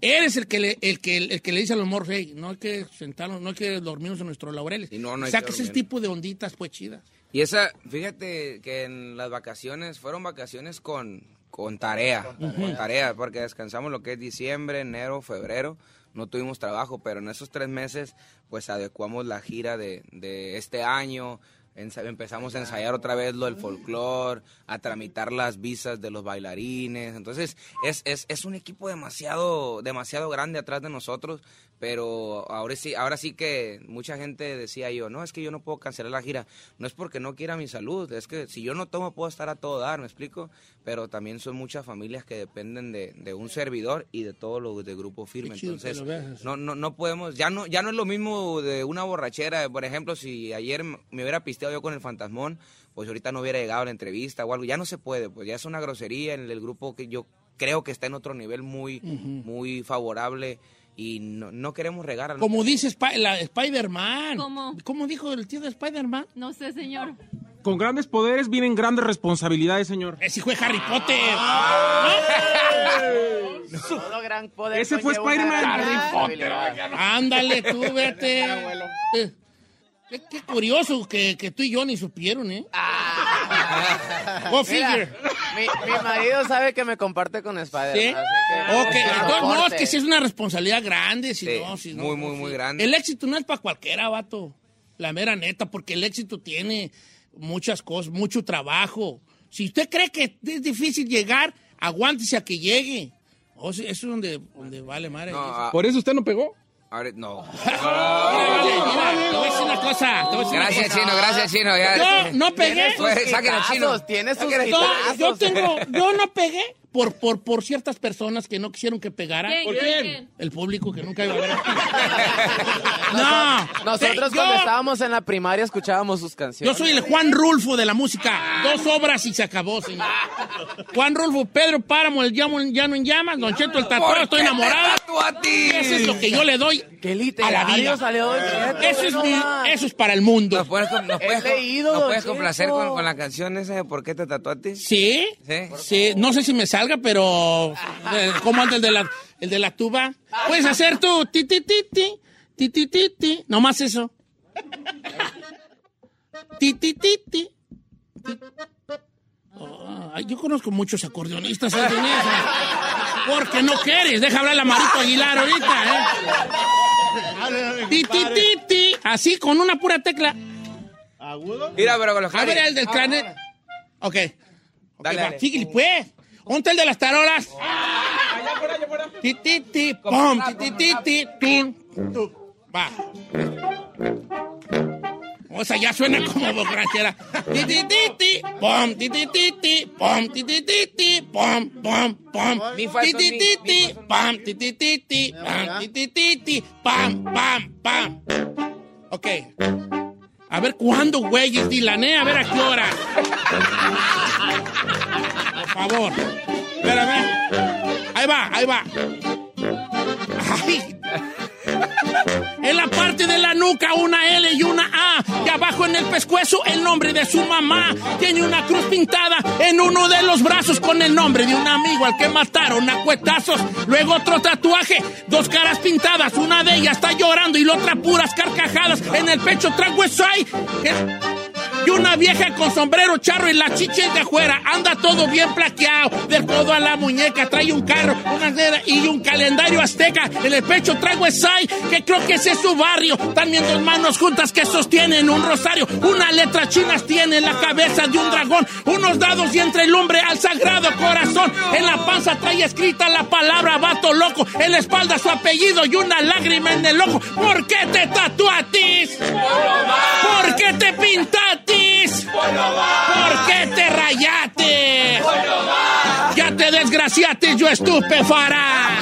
eres el que le, el que, el, que le dice a los morros, hey, no hay que sentarnos, no hay que dormirnos en nuestros laureles. Y no, no hay o sea, que que ese tipo de onditas, pues, chidas. Y esa, fíjate que en las vacaciones fueron vacaciones con, con tarea, con tarea, porque descansamos lo que es diciembre, enero, febrero, no tuvimos trabajo, pero en esos tres meses pues adecuamos la gira de, de este año, empezamos a ensayar otra vez lo del folclore, a tramitar las visas de los bailarines, entonces es, es, es un equipo demasiado, demasiado grande atrás de nosotros, pero ahora sí, ahora sí que mucha gente decía yo, no, es que yo no puedo cancelar la gira, no es porque no quiera mi salud, es que si yo no tomo puedo estar a todo dar, ¿me explico? Pero también son muchas familias que dependen de, de un servidor y de todos los de grupo firme, entonces no, no, no podemos, ya no, ya no es lo mismo de una borrachera, por ejemplo, si ayer me hubiera pisteado yo con el fantasmón, pues ahorita no hubiera llegado a la entrevista o algo, ya no se puede, pues ya es una grosería en el grupo que yo creo que está en otro nivel muy, muy favorable y no, no queremos regar a Como dice la Spider-Man. ¿Cómo? ¿Cómo dijo el tío de Spider-Man? No sé, señor. Con grandes poderes vienen grandes responsabilidades, señor. Ese fue Harry Potter. Todo gran poder Ese fue Spider-Man. Harry Potter. Ándale, tú, vete. Eh, Qué, qué curioso que, que tú y yo ni supieron, ¿eh? Go Mira, figure. mi, mi marido sabe que me comparte con Spider. ¿Sí? Ok, entonces, no, es que sí es una responsabilidad grande. Si Sí, no, si no, muy, muy, muy grande. El éxito no es para cualquiera, vato. La mera neta, porque el éxito tiene muchas cosas, mucho trabajo. Si usted cree que es difícil llegar, aguántese a que llegue. O sea, eso es donde, donde vale madre. No, ah, ¿Por eso usted no pegó? Ahora- no. Te voy a decir una cosa. Gracias. Chino, gracias, Chino. Ya. Yo no pegué. Pues, saquen al chino. hitazos, Tiene sus hitazos. yo tengo, yo no pegué por, por, por ciertas personas que no quisieron que pegara. ¿Quién, ¿Por quién? El público que nunca iba a ver. no, Nosotros yo- cuando estábamos en la primaria escuchábamos sus Yo canciones. soy el Juan Rulfo de la música. Dos obras y se acabó, señor. Juan Rulfo, Pedro Páramo, el llamo, Llano en Llamas, Don Cheto, el tatuado, ¿Por estoy ti? Eso es lo que yo le doy a la vida. Eh. Eso, es para el mundo. ¿Nos puedes, complacer con, con, la canción esa de ¿Por qué te tatuaste? Sí. Sí. No sé si me salga, pero. Eh, ¿Cómo anda el de la, el de la tuba? Puedes hacer tú. Ti, ti, ti, ti. Ti, ti, ti, ti. Nomás eso. Ti, ti, ti, ti. Ah, yo conozco muchos acordeonistas porque no quieres. Deja hablar a Marito Aguilar ahorita, ¿eh? Ti, ti, ti, ti, así con una pura tecla. ¿Agudo? Mira, pero con los A ver el del cráneo. Ok. Dale, va, dale. pues. Ponte el de las tarolas. Ti, ti, ti, pum, ti, ti, ti, ti. Va. O sea, ya suena como borrachera. Ti, ti, ti, ti, pum, ti, ti, ti, ti, pum, ti, ti, ti, ti, pum, pum, pum. Mi Ti, ti, ti, ti, pam, ti, ti, ti, ti, pam, ti, ti, ti, ti, pam, pam, pam. Ok. A ver cuándo, güeyes, dilané, a ver a qué hora. Por favor. Espérame. Ahí va, ahí va. Ay. En la parte de la nuca una L y una A. Y abajo en el pescuezo el nombre de su mamá. Tiene una cruz pintada en uno de los brazos con el nombre de un amigo al que mataron a cuetazos. Luego otro tatuaje, dos caras pintadas. Una de ellas está llorando y la otra puras carcajadas. En el pecho trago eso ahí. Y una vieja con sombrero charro y las chiches de afuera. Anda todo bien plaqueado. Del codo a la muñeca. Trae un carro, una cera y un calendario azteca. En el pecho traigo Esai, que creo que ese es su barrio. También dos manos juntas que sostienen un rosario. Una letra chinas tiene en la cabeza de un dragón. Unos dados y entre el hombre al sagrado corazón. En la panza trae escrita la palabra vato loco. En la espalda su apellido y una lágrima en el ojo. ¿Por qué te tatuatis? ¿Por qué te pintatis? ¿Por qué te rayates? Ya te desgraciates, yo estupefara.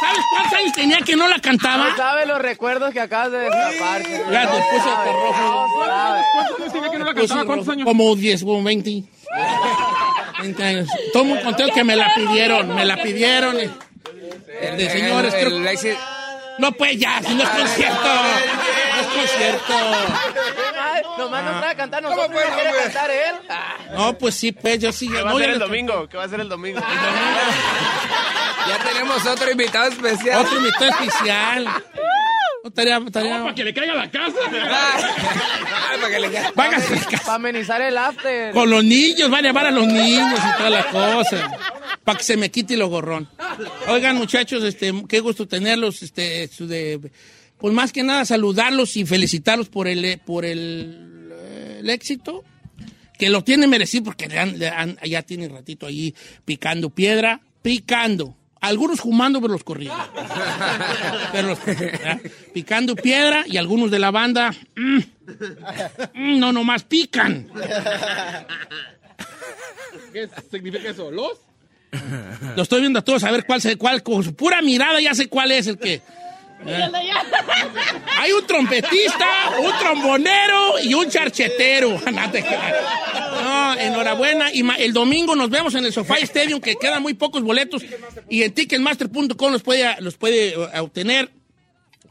¿Sabes cuántos años tenía que no la cantaba? No sabe los recuerdos que acabas de destapar. Ya te puse rojo. ¿Cuántos años tenía que no la cantaba? ¿Cuántos años? Como 10, como 20. 20 años. Todo muy contento que me la pidieron. Me la pidieron. eh. El, De señores, el- creo- el Lexi- No, pues ya, si no es concierto. No es concierto. Nomás no sabe cantar, nosotros no quiere hombre? cantar él. Ah, No, pues sí, pues yo sí. ¿Qué va no, a ser el domingo? ¿Qué va a ser el domingo? Ya tenemos otro invitado especial. Otro invitado especial. No, estaría, estaría... Para que le caiga la casa. Ay, para que le Para amenizar el after. con los niños, van a llevar a los niños y toda la cosa. Para que se me quite lo gorrón. Oigan, muchachos, este, qué gusto tenerlos. Este, de, pues más que nada saludarlos y felicitarlos por el, por el, el éxito. Que lo tienen merecido porque han- ya tienen ratito ahí picando piedra, picando. Algunos fumando, pero los corriendo. Pero los- picando piedra y algunos de la banda, mm, mm, no nomás pican. ¿Qué significa eso? ¿Los? Lo estoy viendo a todos a ver cuál, se- cuál con su pura mirada ya sé cuál es el que. ¿eh? Hay un trompetista, un trombonero y un charchetero. No, enhorabuena. Y el domingo nos vemos en el Sofá Stadium, que quedan muy pocos boletos. Y en ticketmaster.com los puede, los puede eh, obtener.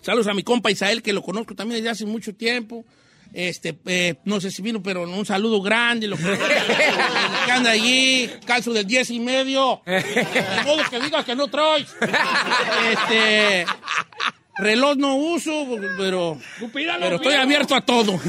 Saludos a mi compa Isael, que lo conozco también desde hace mucho tiempo. Este, eh, no sé si vino, pero un saludo grande. Lo que anda allí, calzo del 10 y medio. De modo que digas que no traes. Este, reloj no uso, pero, pero estoy abierto a todo.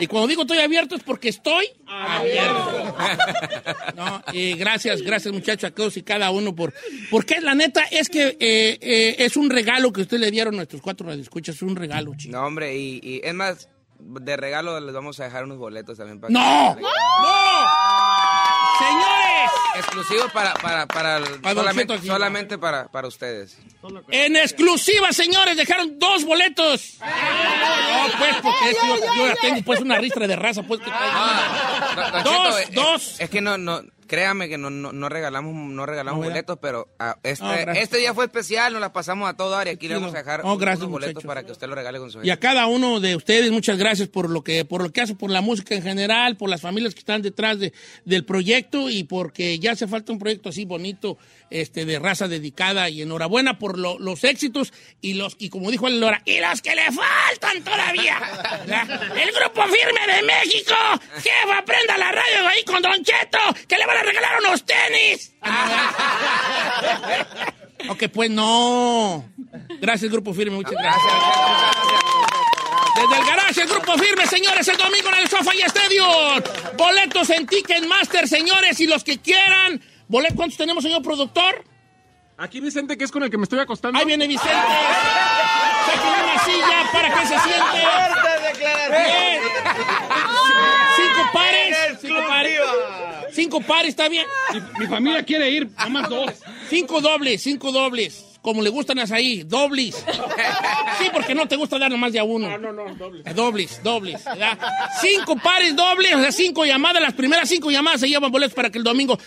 Y cuando digo estoy abierto es porque estoy abierto. No, y gracias, gracias muchachos a todos y cada uno por... Porque la neta es que eh, eh, es un regalo que ustedes le dieron a nuestros cuatro radioescuchas, es un regalo, chico. No, hombre, y, y es más, de regalo les vamos a dejar unos boletos también para ¡No! que- ¡No! ¡Señores! Exclusivo para, para, para, solamente, solamente para, para ustedes. En exclusiva, señores, dejaron dos boletos. No, pues, porque es que yo, yo ya tengo pues una ristra de raza, pues que Don Dos, eh, dos. Es que no, no, créame que no, no, no regalamos, no regalamos boletos, pero ah, este, este día fue especial, nos la pasamos a todo dar y aquí le vamos a dejar No, gracias, unos boletos muchachos. para que usted lo regale con su Y a cada uno de ustedes, muchas gracias por lo que, por lo que hace por la música en general, por las familias que están detrás de, del proyecto y porque ya hace falta un proyecto así bonito, este, de raza dedicada. Y enhorabuena por lo- los éxitos y los, y como dijo el Lora, y los que le faltan todavía. ¿verdad? El grupo firme de México, jefa, prenda la radio ahí con Don Cheto, que le van a regalar unos tenis. ok, pues no. Gracias, grupo firme, muchas gracias. Desde el garage, el grupo firme, señores, el domingo en el Sofá y Stadium. Boletos en Ticketmaster, señores, y los que quieran. Bolet- ¿Cuántos tenemos, señor productor? Aquí Vicente, que es con el que me estoy acostando. Ahí viene Vicente. Saquen una silla para que se siente. Bien. Cinco pares. Cinco pares. Cinco pares, ¿está bien? Mi familia quiere ir, nada más dos. Cinco dobles, cinco dobles. Como le gustan las ahí, dobles. Sí, porque no te gusta dar nomás de a uno. No, no, no, doble. Eh, Dobles, dobles. ¿verdad? Cinco pares dobles, o sea, cinco llamadas. Las primeras cinco llamadas se llevan boletos para que el domingo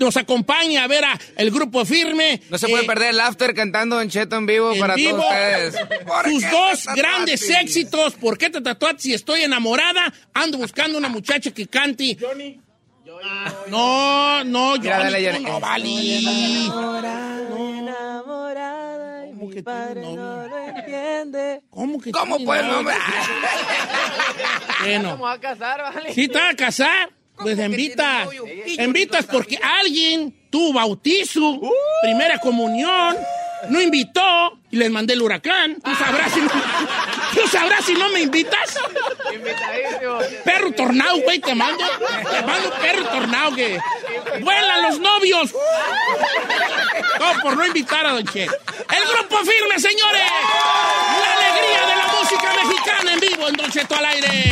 nos acompañe a ver a el grupo firme. No se puede Eh, perder el after cantando Don Cheto en vivo en para vivo. todos ustedes. ¿Por Sus dos grandes éxitos. ¿Por qué te tatuaste si estoy enamorada? Ando buscando una muchacha que cante. Johnny. No, no, Mira, Johnny, dale, tú Johnny. no vale. enamorada y ¿Cómo que tú padre no? no lo entiende. ¿Cómo que ¿Cómo tú pues, no? Bueno. ¿Cómo va a casar, vale? Si te vas a casar, pues que invitas. Invitas porque alguien tuvo bautizo, primera comunión, no invitó y les mandé el huracán. Tú sabrás si no, tú sabrás si no me invitas. Perro tornado, güey, te mando. Te mando un perro tornado que vuelan los novios. Todo por no invitar a Don Che. El grupo firme, señores. La alegría de la música mexicana en vivo en Don Cheto al aire.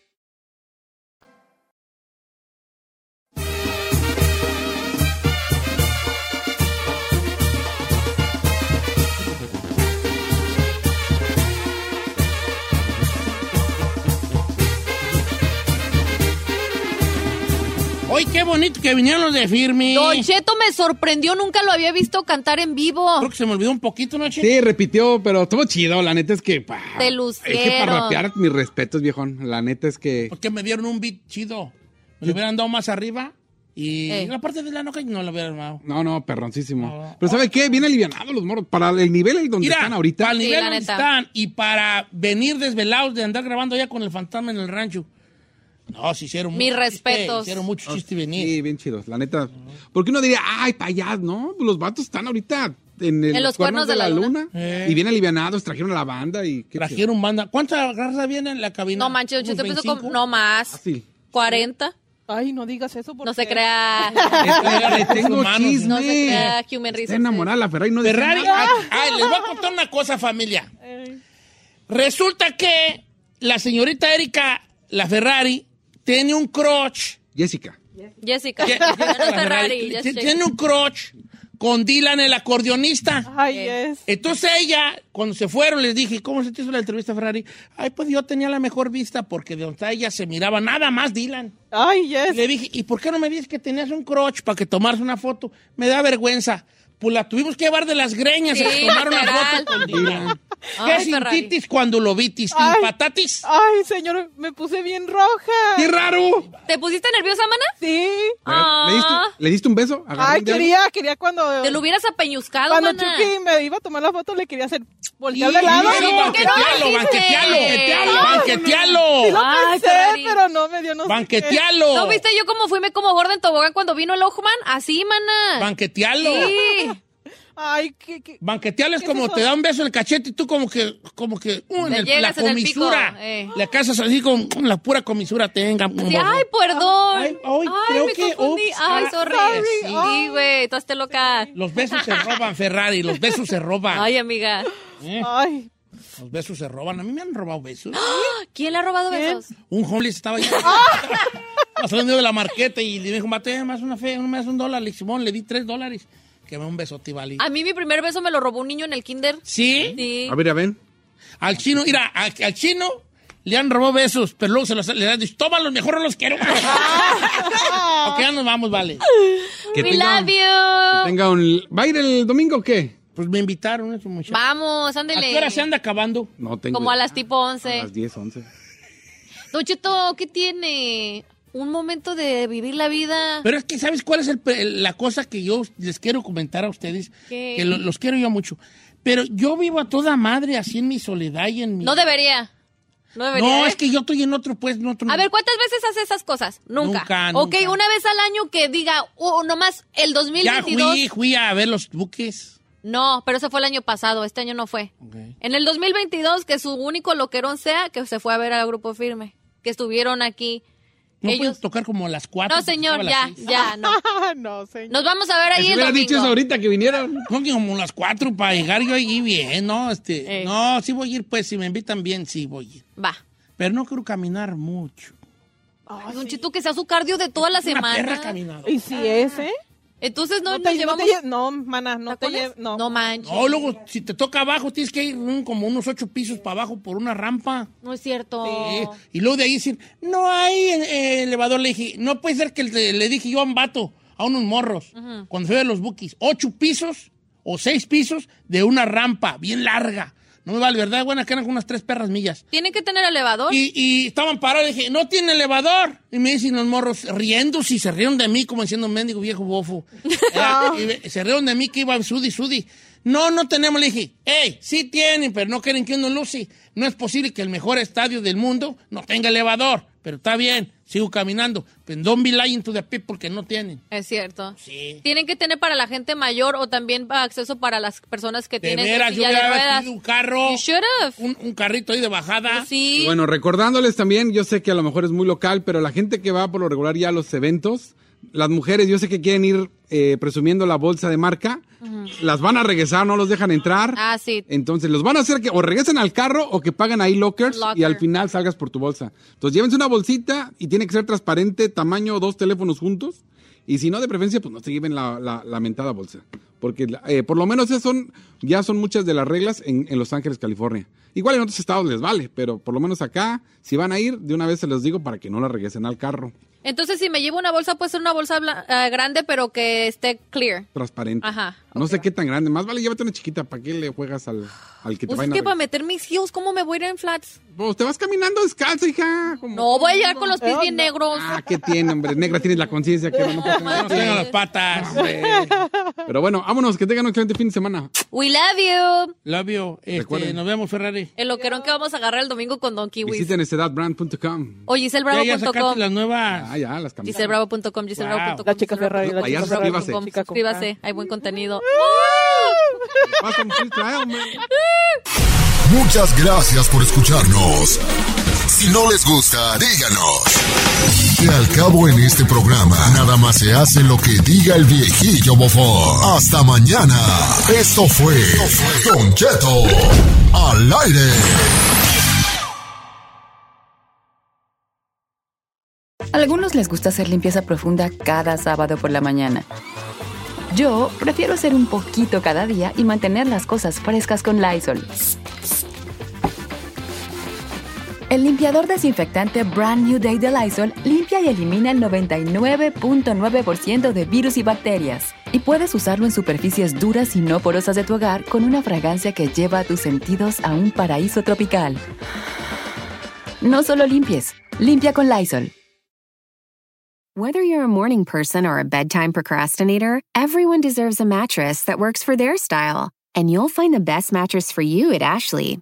Hoy qué bonito que vinieron los de firme. Don Cheto me sorprendió, nunca lo había visto cantar en vivo. Creo que se me olvidó un poquito, ¿no, Che? Sí, repitió, pero estuvo chido. La neta es que. pa, Te Es que lucieron. para rapear, mis respetos, viejón. La neta es que. Porque me dieron un beat chido. Me lo hubieran dado más arriba. Y Eh. la parte de la noca no lo hubieran dado. No, no, perroncísimo. Pero ¿sabe qué? Bien alivianados los moros. Para el nivel donde Mira, están ahorita. para el nivel la donde neta. están y para venir desvelados de andar grabando ya con el fantasma en el rancho. No, si hicieron Mis mucho chiste, respetos. Hicieron mucho chiste y venir. Sí, bien chidos, la neta. Porque uno diría, ay, pa' allá, ¿no? Los vatos están ahorita en, el- En los cuernos de la luna. Eh. Y bien alivianados, trajeron a la banda y... qué Trajeron banda. ¿Cuánta raza viene en la cabina? No manches, ¿Unos empezó con... 25? No más. Fácil. 40. Ay, no digas eso porque... No se crea. Le tengo chisme. No se crea Human Está enamorada la Ferrari, no Ferrari. nada. ah, ah, les voy a contar una cosa, familia. Resulta que la señorita Erika, la Ferrari, tiene un crotch. Jessica. Jessica. la Ferrari. Tiene un crotch con Dylan, el acordeonista. Ay, es. Entonces ella, cuando se fueron, les dije, ¿cómo se te hizo la entrevista, Ferrari? Ay, pues yo tenía la mejor vista porque de donde está ella se miraba nada más Dylan. Ay, yes. Y le dije, ¿y por qué no me dices que tenías un crotch para que tomaras una foto? Me da vergüenza. Pues la tuvimos que llevar de las greñas Sí, a tomar una foto con Dylan. ¿Qué Ay, sintitis cuando lo vitis? Ay. ¿Patatis? Ay, señor, me puse bien roja. ¡Qué raro! ¿Te pusiste nerviosa, mana? Sí. Ah. ¿Le diste, le diste un beso? ¿Agarró Ay, quería, quería cuando... Te lo hubieras apeñuscado, Cuando mana. Chucky me iba a tomar la foto, le quería hacer voltear de lado. y- ¿Y por qué no banquetealo, banquetealo, banquetealo. Sí lo Ay, pensé, Ferrari. pero no me dio no. Banquetealo. ¿No viste yo cómo fui me como gorda en tobogán cuando vino el Ojman? Así, mana. Banquetealo. Sí. Ay, qué, qué... Banquetealo es ¿Qué como te da un beso en el cachete y tú como que, como que, uh, en el- la en el pico, comisura. eh. Le casas así con con la pura comisura tenga. Sí, ay, perdón. Ay, ay, creo me que- confundí. ups, Ay, ah, sorry. sí. Güey, tú esté loca. Los besos se roban, Ferrari, los besos se roban. Ay, amiga. Eh, Ay, Los besos se roban. A mí me han robado besos. ¿Quién le ha robado ¿Quién? besos? Un homeless estaba ahí. Pasando de la marqueta y le dijo, mate, más una fe, me das un dólar. Le dije, Simón, le di tres dólares. Que me un besote, vale. A mí mi primer beso me lo robó un niño en el kinder. ¿Sí? Sí. A ver, a ver. Al chino, mira, al, al chino le han robado besos, pero luego se los le han dicho, tómalos, mejor no los quiero. ok, ya nos vamos, vale. Que We tenga, love que you. tenga un... ¿Va a ir el domingo o qué? Pues me invitaron esos muchachos. Vamos, ¿A ándele. qué hora se anda acabando? No tengo. Como a las tipo a 11. las 10, 11. Don Cheto, ¿qué tiene? Un momento de vivir la vida. Pero es que, ¿sabes cuál es el la cosa que yo les quiero comentar a ustedes? ¿Qué? Que lo- los quiero yo mucho. Pero yo vivo a toda madre así en mi soledad y en mi... No debería. No debería. No, ¿eh? es que yo estoy en otro, pues, en otro... A ver, ¿cuántas veces hace esas cosas? Nunca. Nunca, Ok, nunca. una vez al año que diga, uh, nomás el ya 2022. fui, fui a ver los buques. No, pero eso fue el año pasado, este año no fue. En el 2022, que su único loquerón sea que se fue a ver al grupo firme, que estuvieron aquí. No Ellos... puedes tocar como a las cuatro. No, señor, ya, a ya, no. no, señor. Nos vamos a ver ahí Si el hubiera domingo. dicho eso ahorita que que como las cuatro para llegar yo ahí bien, ¿no? Este, Eh. No, sí voy a ir, pues, si me invitan bien, sí voy a ir. Va. Pero no quiero caminar mucho. Ay, don Chito, que sea su cardio de toda la Una perra semana. caminadora. ¿Y si es, eh? Entonces no, No nos te, no, llevamos... te lle- no, mana, no te lleves. No. No manches. No, luego, si te toca abajo, tienes que ir mm, como unos ocho pisos para abajo por una rampa. No es cierto. Eh, y luego de ahí decir, no hay eh, elevador. Le dije, no puede ser que le, le dije yo a un vato, a unos morros, Ujú. cuando fui a los bookies, ocho pisos o seis pisos de una rampa bien larga. No me vale, ¿verdad? Buena que eran unas tres perras millas. Tiene que tener elevador. Y, y estaban parados, dije, no tiene elevador. Y me dicen los morros, riendo, si se rieron de mí, como diciendo, mendigo viejo bofo. Era- y se rieron de mí que iba sudi, sudi. No, no tenemos. Le dije, hey, sí tienen, pero no quieren que uno luce. No es posible que el mejor estadio del mundo no tenga elevador. Pero está bien, sigo caminando. Pero don't be lying to the people que no tienen. Es cierto. Sí. Tienen que tener para la gente mayor o también para acceso para las personas que De tienen veras, yo de un carro, You should have. un, un carrito ahí de bajada. Sí. Y Bueno, recordándoles también, yo sé que a lo mejor es muy local, pero la gente que va por lo regular ya a los eventos, las mujeres, yo sé que quieren ir eh, presumiendo la bolsa de marca, las van a regresar, no los dejan entrar. Ah, sí. Entonces, los van a hacer que o regresen al carro o que paguen ahí lockers Locker. y al final salgas por tu bolsa. Entonces, llévense una bolsita y tiene que ser transparente, tamaño dos teléfonos juntos. Y si no, de preferencia, pues no se lleven la, la, la mentada bolsa. Porque eh, por lo menos esas son, ya son muchas de las reglas en, en Los Ángeles, California. Igual en otros estados les vale, pero por lo menos acá, si van a ir, de una vez se los digo para que no la regresen al carro. Entonces, si me llevo una bolsa, puede ser una bolsa bla- eh, grande, pero que esté clear. Transparente. Ajá. No sé qué tan grande. Más vale llévate una chiquita. ¿Para qué le juegas al, al que te Pues es vayan a que para regresar? meter mis heels, ¿cómo me voy a ir en flats? Pues te vas caminando descalza, hija. Como- No, voy a llegar con los pies bien negros. Ah, ¿qué tiene, hombre? Negra tienes la conciencia que no nada. No tengan las patas. Pero bueno, vámonos, que tengan un excelente fin de semana. We love you. Love you. Este, Recuerden. nos vemos, Ferrari. El loquerón que vamos a agarrar el domingo con Don Kiwis. Visiten estedatbrand.com. O Ya, ya sacaste giselbravo.com. las nuevas. Ah, ya, las camisas. Giselbravo.com, giselbravo.com. La chica Ferrari, la chica Ferrari. suscríbase. chica con- Suscríbase, hay buen contenido. Man. Muchas gracias por escucharnos. Si no les gusta, díganos. Que al cabo en este programa, nada más se hace lo que diga el viejillo bofón. Hasta mañana. Esto fue Don Cheto al aire. A algunos les gusta hacer limpieza profunda cada sábado por la mañana. Yo prefiero hacer un poquito cada día y mantener las cosas frescas con Lysol. El limpiador desinfectante Brand New Day de Lysol limpia y elimina el 99.9% de virus y bacterias. Y puedes usarlo en superficies duras y no porosas de tu hogar con una fragancia que lleva a tus sentidos a un paraíso tropical. No solo limpies, limpia con Lysol. Whether you're a morning person or a bedtime procrastinator, everyone deserves a mattress that works for their style. And you'll find the best mattress for you at Ashley.